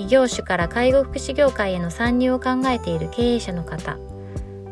異業種から介護福祉業界への参入を考えている経営者の方。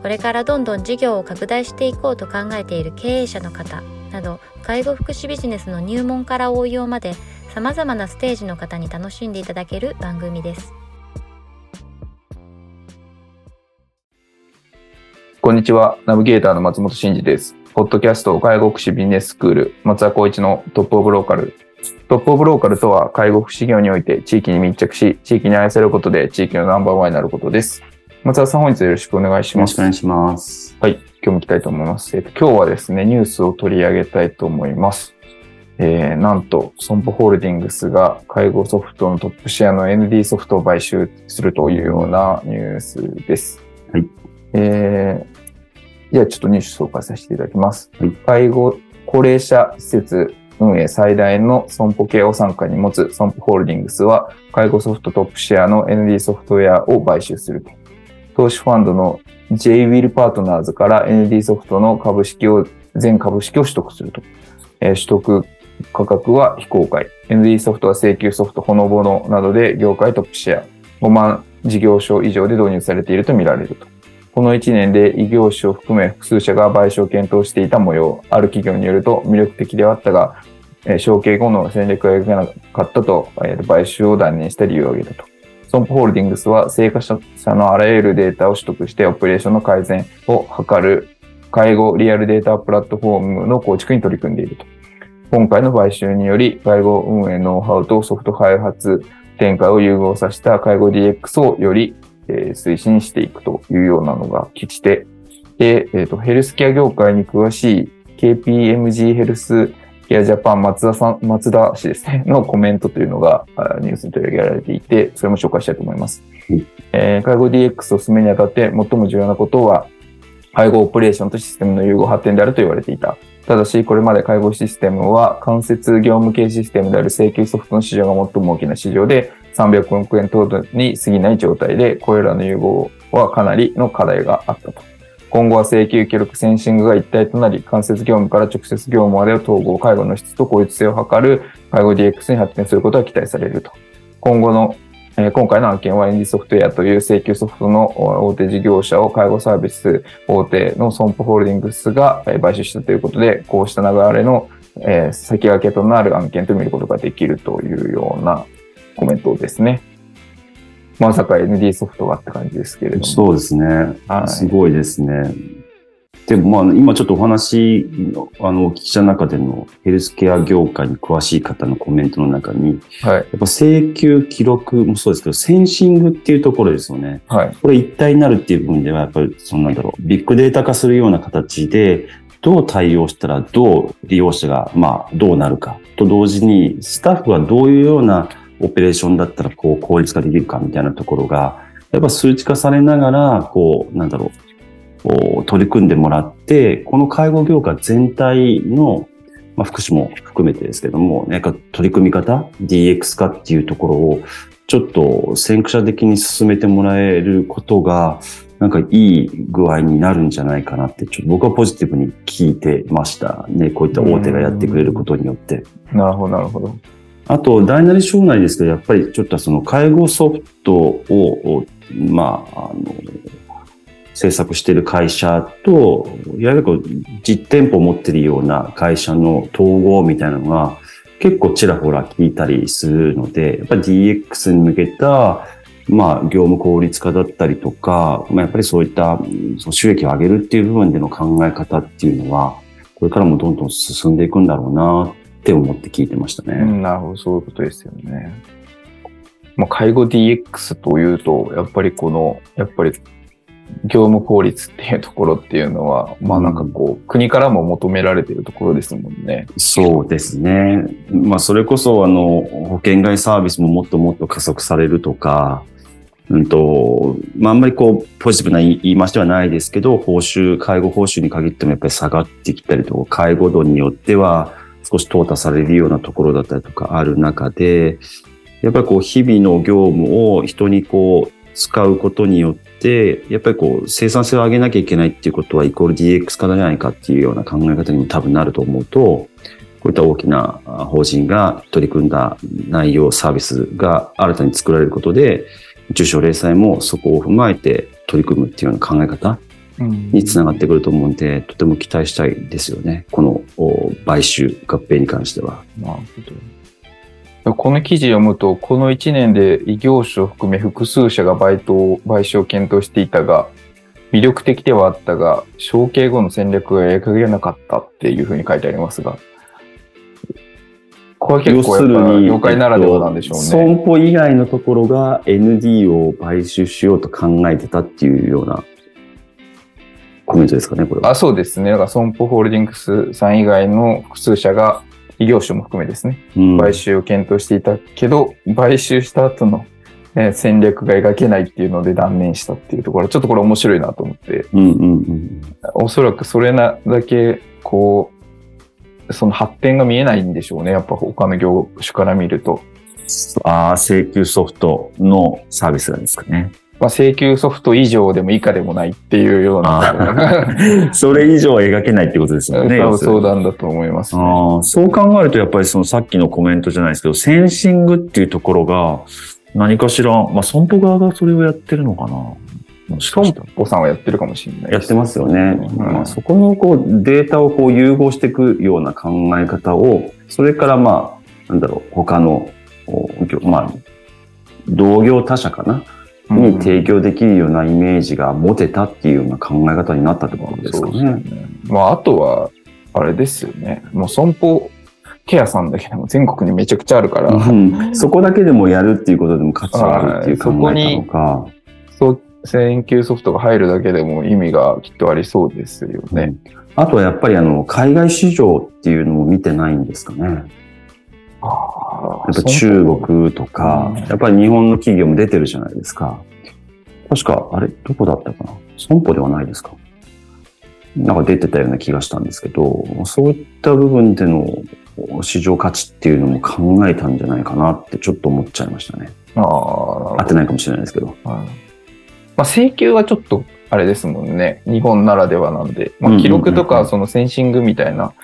これからどんどん事業を拡大していこうと考えている経営者の方。など介護福祉ビジネスの入門から応用までさまざまなステージの方に楽しんでいただける番組です。こんにちは。ナビゲーターの松本真二です。ポッドキャスト介護福祉ビジネススクール松田光一のトップオブローカル。トップオブローカルとは介護福祉業において地域に密着し地域に愛されることで地域のナンバーワンになることです松田さん本日よろしくお願いしますよろしくお願いしますはい今日も行きたいと思います。えっと、今日はですね、ニュースを取り上げたいと思います。えー、なんと、損保ホールディングスが介護ソフトのトップシェアの ND ソフトを買収するというようなニュースです。はい。えー、じゃあちょっとニュース紹介させていただきます。はい介護、高齢者施設運営最大の損保系を傘下に持つ損保ホールディングスは、介護ソフトトップシェアの ND ソフトウェアを買収すると。投資ファンドの J ウィルパートナーズから ND ソフトの株式を、全株式を取得すると。えー取得価格は非公開。ND ソフトは請求ソフト、ほのぼのなどで業界トップシェア。5万事業所以上で導入されているとみられると。この1年で異業種を含め複数社が賠償を検討していた模様。ある企業によると魅力的ではあったが、え承継後の戦略が描けなかったと、え買収を断念した理由を挙げたと。損保ホールディングスは、生活者のあらゆるデータを取得して、オペレーションの改善を図る、介護リアルデータプラットフォームの構築に取り組んでいると。今回の買収により、介護運営ノウハウとソフト開発展開を融合させた介護 DX をより、えー推進していくというようなのが基地で、で、えっ、と、ヘルスケア業界に詳しい KPMG ヘルスケアジャパン松田さん、松田氏ですね、のコメントというのがあニュースに取り上げられていて、それも紹介したいと思います。はいえー介護 DX を進めにあたって最も重要なことは、介護オペレーションとシステムの融合発展であると言われていた。ただし、これまで介護システムは間接業務系システムである請求ソフトの市場が最も大きな市場で、300億円程度に過ぎない状態で、これらの融合はかなりの課題があったと。今後は請求記録センシングが一体となり、間接業務から直接業務までを統合、介護の質と効率性を図る介護 DX に発展することが期待されると。今後の、えー今回の案件は ND ソフトウェアという請求ソフトの大手事業者を介護サービス大手の損保ホールディングスが買収したということで、こうした流れの、えー先駆けとなる案件と見ることができるというようなコメントですね。まさか ND ソフトがって感じですけれども。そうですね。はいすごいですね。でもまあ今ちょっとお話のあのお聞きした中でのヘルスケア業界に詳しい方のコメントの中に、はい。やっぱ請求記録もそうですけど、センシングっていうところですよね。はい。これ一体になるっていう部分では、やっぱりそのなんだろう、ビッグデータ化するような形で、どう対応したらどう利用者が、まあ、どうなるかと同時に、スタッフはどういうようなオペレーションだったら、こう、効率化できるかみたいなところが、やっぱ数値化されながら、こう、なんだろう、こう取り組んでもらって、この介護業界全体の、まあ、福祉も含めてですけども、なんか取り組み方、DX 化っていうところを、ちょっと先駆者的に進めてもらえることが、なんかいい具合になるんじゃないかなって、ちょっと僕はポジティブに聞いてましたね。こういった大手がやってくれることによって。なるほど、なるほど。あと、大なり小なりですけど、やっぱりちょっとその介護ソフトを、まあ、あの、制作している会社と、いわゆるこう実店舗を持っているような会社の統合みたいなのが結構ちらほら聞いたりするので、やっぱり DX に向けた、まあ、業務効率化だったりとか、まあ、やっぱりそういったその収益を上げるっていう部分での考え方っていうのは、これからもどんどん進んでいくんだろうなって思って聞いてましたね。うん、なるほど、そういうことですよね。まあ、介護 DX というと、やっぱりこの、やっぱり業務効率っていうところっていうのは、まあなんかこう、国からも求められているところですもんね。そうですね。まあ、それこそ、あの、保険外サービスももっともっと加速されるとか、うんと、まあ、あんまりこう、ポジティブな言い回しではないですけど、報酬、介護報酬に限ってもやっぱり下がってきたりとか、介護度によっては少し淘汰されるようなところだったりとかある中で、やっぱりこう、日々の業務を人にこう、使うことによって、やっぱりこう、生産性を上げなきゃいけないっていうことは、イコール DX 化じゃないかっていうような考え方にも多分なると思うと、こういった大きな法人が取り組んだ内容、サービスが新たに作られることで、受賞零細もそこを踏まえて取り組むっていうような考え方につながってくると思うんで、とても期待したいですよね。このお買収、合併に関しては。なるほど。この記事読むと、この1年で異業種を含め複数社が買当買収を検討していたが、魅力的ではあったが、承継後の戦略が描けなかったっていうふうに書いてありますが、これは結構やっぱ業界ならではなんでしょうね。損保以外のところが ND を買収しようと考えてたっていうようなコメントですかね、これは。あそうですね。だから損保ホールディングスさん以外の複数社が異業種も含めですね、うん買収を検討していたけど、買収した後の、えー戦略が描けないっていうので断念したっていうところ、ちょっとこれ面白いなと思って、うんうんうんおそらくそれなだけ、こう、その発展が見えないんでしょうね。やっぱ他の業種から見ると。ああ、請求ソフトのサービスなんですかね。まあ、請求ソフト以上でも以下でもないっていうような。それ以上は描けないってことですよね。多分要するに相談だと思いますね。そう考えると、やっぱりそのさっきのコメントじゃないですけど、センシングっていうところが、何かしら、まあ、損保側がそれをやってるのかな。もしかしたら。おさんはやってるかもしれないやってますよね。うんまあ、そこのこうデータをこう融合していくような考え方を、それからまあ、なんだろう、他の、まあ、同業他社かな、うんに提供できるようなイメージが持てたっていうような考え方になったってことですかそうですね。ね。まあ、あとは、あれですよね。もう損保ケアさんだけでも全国にめちゃくちゃあるから、うんそこだけでもやるっていうことでも価値があるっていう考えたのか。そう、請求ソフトが入るだけでも意味がきっとありそうですよね。あとはやっぱりあの、海外市場っていうのも見てないんですかね。ああやっぱ中国とかうん、やっぱり日本の企業も出てるじゃないですか。確か、あれ？どこだったかな？損保ではないですか？なんか出てたような気がしたんですけど、そういった部分での市場価値っていうのも考えたんじゃないかなってちょっと思っちゃいましたね。ああ、合ってないかもしれないですけど。はいまあ、請求はちょっとあれですもんね。日本ならではなんで。まあ、記録とかそのセンシングみたいな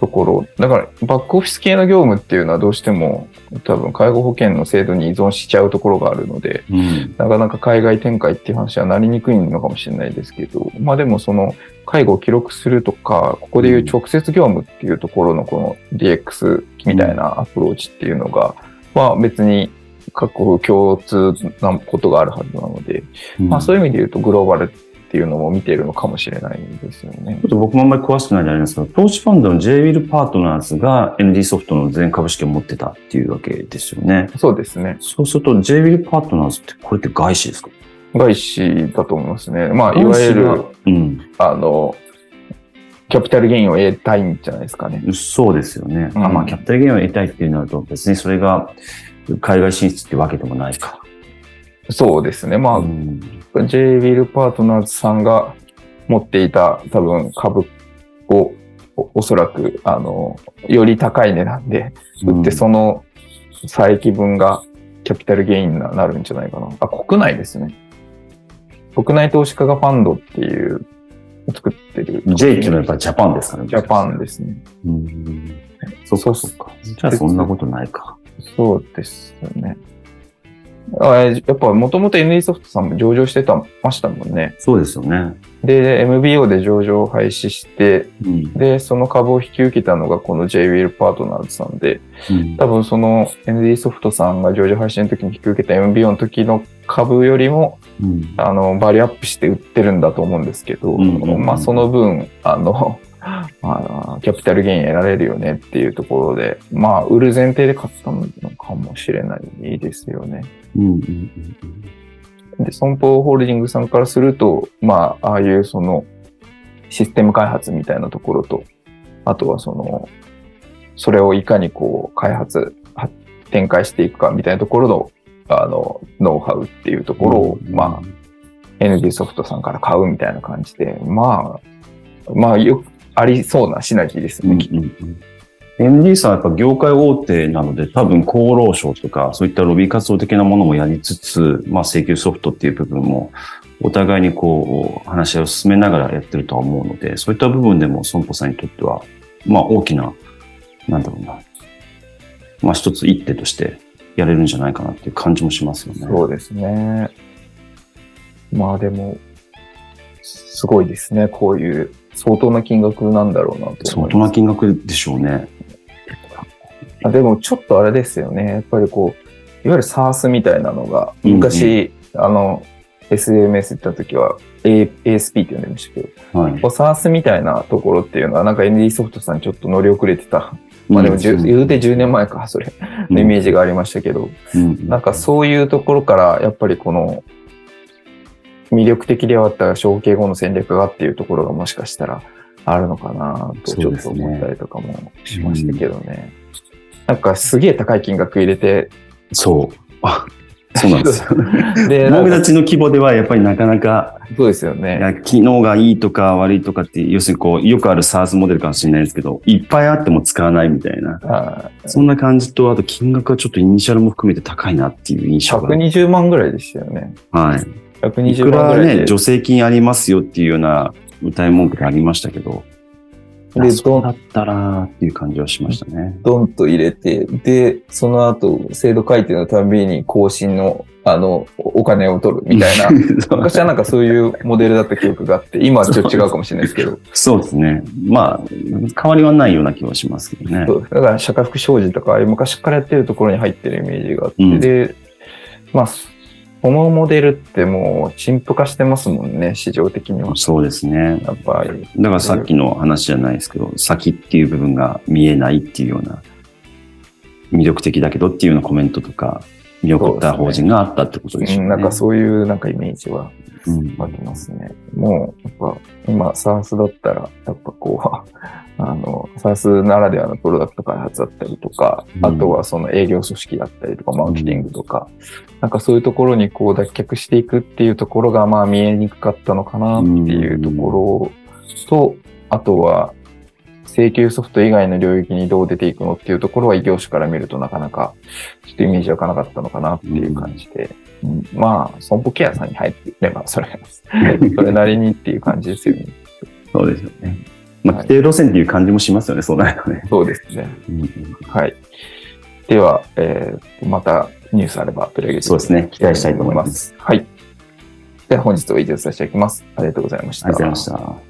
ところ。だから、バックオフィス系の業務っていうのはどうしても多分介護保険の制度に依存しちゃうところがあるので、うん。なかなか海外展開っていう話はなりにくいのかもしれないですけど、まあでもその介護を記録するとか、ここでいう直接業務っていうところのこの DX みたいなアプローチっていうのが、まあ別に各国共通なことがあるはずなので、まあそういう意味で言うとグローバルっていうのも見ているのかもしれないですよねちょ。っと僕もあんまり詳しくないんであれなんですけど、投資ファンドの JWIL パートナーズが ND ソフトの全株式を持ってたっていうわけですよね。そうですね。そうすると JWIL パートナーズってこれって外資ですか？外資だと思いますね。まあいわゆる、うん。あの、キャピタルゲインを得たいんじゃないですかね。そうですよね。うんあまあ、キャピタルゲインを得たいっていうなると、別にそれが海外進出ってわけでもないか。そうですね。まあ、うん J ウィルパートナーズさんが持っていた多分株をおおそらく、あの、より高い値段で売って、その差益分がキャピタルゲインになるんじゃないかな。あ、国内ですね。国内投資家がファンドっていう、作ってる。J っていうのはやっぱりジャパンですかね。ジャパンですね。うん。そっかそっか。じゃあそんなことないか。そうですよね。あやっぱもともと NE ソフトさんも上場してたましたもんね。そうですよね。で、MBO で上場を廃止して、うん。で、その株を引き受けたのがこの JWIL パートナーズさんで、うん多分その ND ソフトさんが上場廃止の時に引き受けた MBO の時の株よりも、うんあの、バリューアップして売ってるんだと思うんですけど、うんうんうんまあその分、あの、まあ、キャピタルゲイン得られるよねっていうところで、まあ、売る前提で買ったのかもしれないですよね。うんうんうんで、損保ホールディングスさんからすると、まあ、ああいうその、システム開発みたいなところと、あとはその、それをいかにこう、開発、は展開していくかみたいなところの、あの、ノウハウっていうところを、うんまあ、ND ソフトさんから買うみたいな感じで、まあ、まあ、よくありそうなシナジーですよね、きっとうんうん。うん ND さんはやっぱ業界大手なので、多分厚労省とか、そういったロビー活動的なものもやりつつ、まあ請求ソフトっていう部分も、お互いにこう、話し合いを進めながらやってるとは思うので、そういった部分でも損保さんにとっては、まあ大きな、なんだろうな、まあ一つ一手としてやれるんじゃないかなっていう感じもしますよね。そうですね。まあでも、すごいですね。こういう相当な金額なんだろうなと相。当な金額でしょうね。あでもちょっとあれですよね。やっぱりこう、いわゆる SARS みたいなのが、うんうん昔、あの、SMS 行った時は、A、ASP って呼んでましたけど、はい。SARS みたいなところっていうのは、なんか ND ソフトさんちょっと乗り遅れてた。まあでも、言うて10年前か、それ、のイメージがありましたけど、うんなんかそういうところから、やっぱりこの、魅力的ではあった承継後の戦略がっていうところがもしかしたらあるのかなとちょっと思ったりとかもしましたけどね。なんかすげえ高い金額入れて、そう。あ、そうなんですよ。で、僕たちの規模ではやっぱりなかなか、そうですよいね。や機能がいいとか悪いとかって、要するにこう、よくある SARS モデルかもしれないですけど、いっぱいあっても使わないみたいな。あそんな感じと、あと金額はちょっとイニシャルも含めて高いなっていう印象が。120万ぐらいでしたよね。はい。い120くら万ぐらいで。ね、助成金ありますよっていうような歌い文句がありましたけど、であそうだったらっていう感じはしましたね。ドンと入れて、で、その後、制度改定のたびに更新の、あの、お金を取るみたいな。昔はなんかそういうモデルだった記憶があって、今はちょっと違うかもしれないですけど、そうですね。まあ、変わりはないような気はしますけどね。そうだから社会福祉障子とか、昔からやってるところに入ってるイメージがあって、うんで、まあ、このモデルってもう陳腐化してますもんね、市場的には。そうですね。やっぱり。だからさっきの話じゃないですけど、先っていう部分が見えないっていうような、魅力的だけどっていうようなコメントとか、見送った法人があったってことでしょうね。うんなんかそういうなんかイメージはうんありますね。もう、やっぱ、今、サースだったら、やっぱこう、あの、サースならではのプロダクト開発だったりとか、うんあとはその営業組織だったりとか、マーケティングとか、なんかそういうところにこう脱却していくっていうところが、まあ見えにくかったのかなっていうところと、あとは、請求ソフト以外の領域にどう出ていくのっていうところは異業種から見るとなかなかちょっとイメージ湧かなかったのかなっていう感じで、うんまあ、損保ケアさんに入っていれば、それ、それなりにっていう感じですよね。そうですよね。まあ、はい規定路線っていう感じもしますよね、そうなるとね。そうですね。はい。では、えーまたニュースあれば取り上げてそうですね期待したいと思います。はい。では本日は以上とさせていただきます。ありがとうございました。ありがとうございました。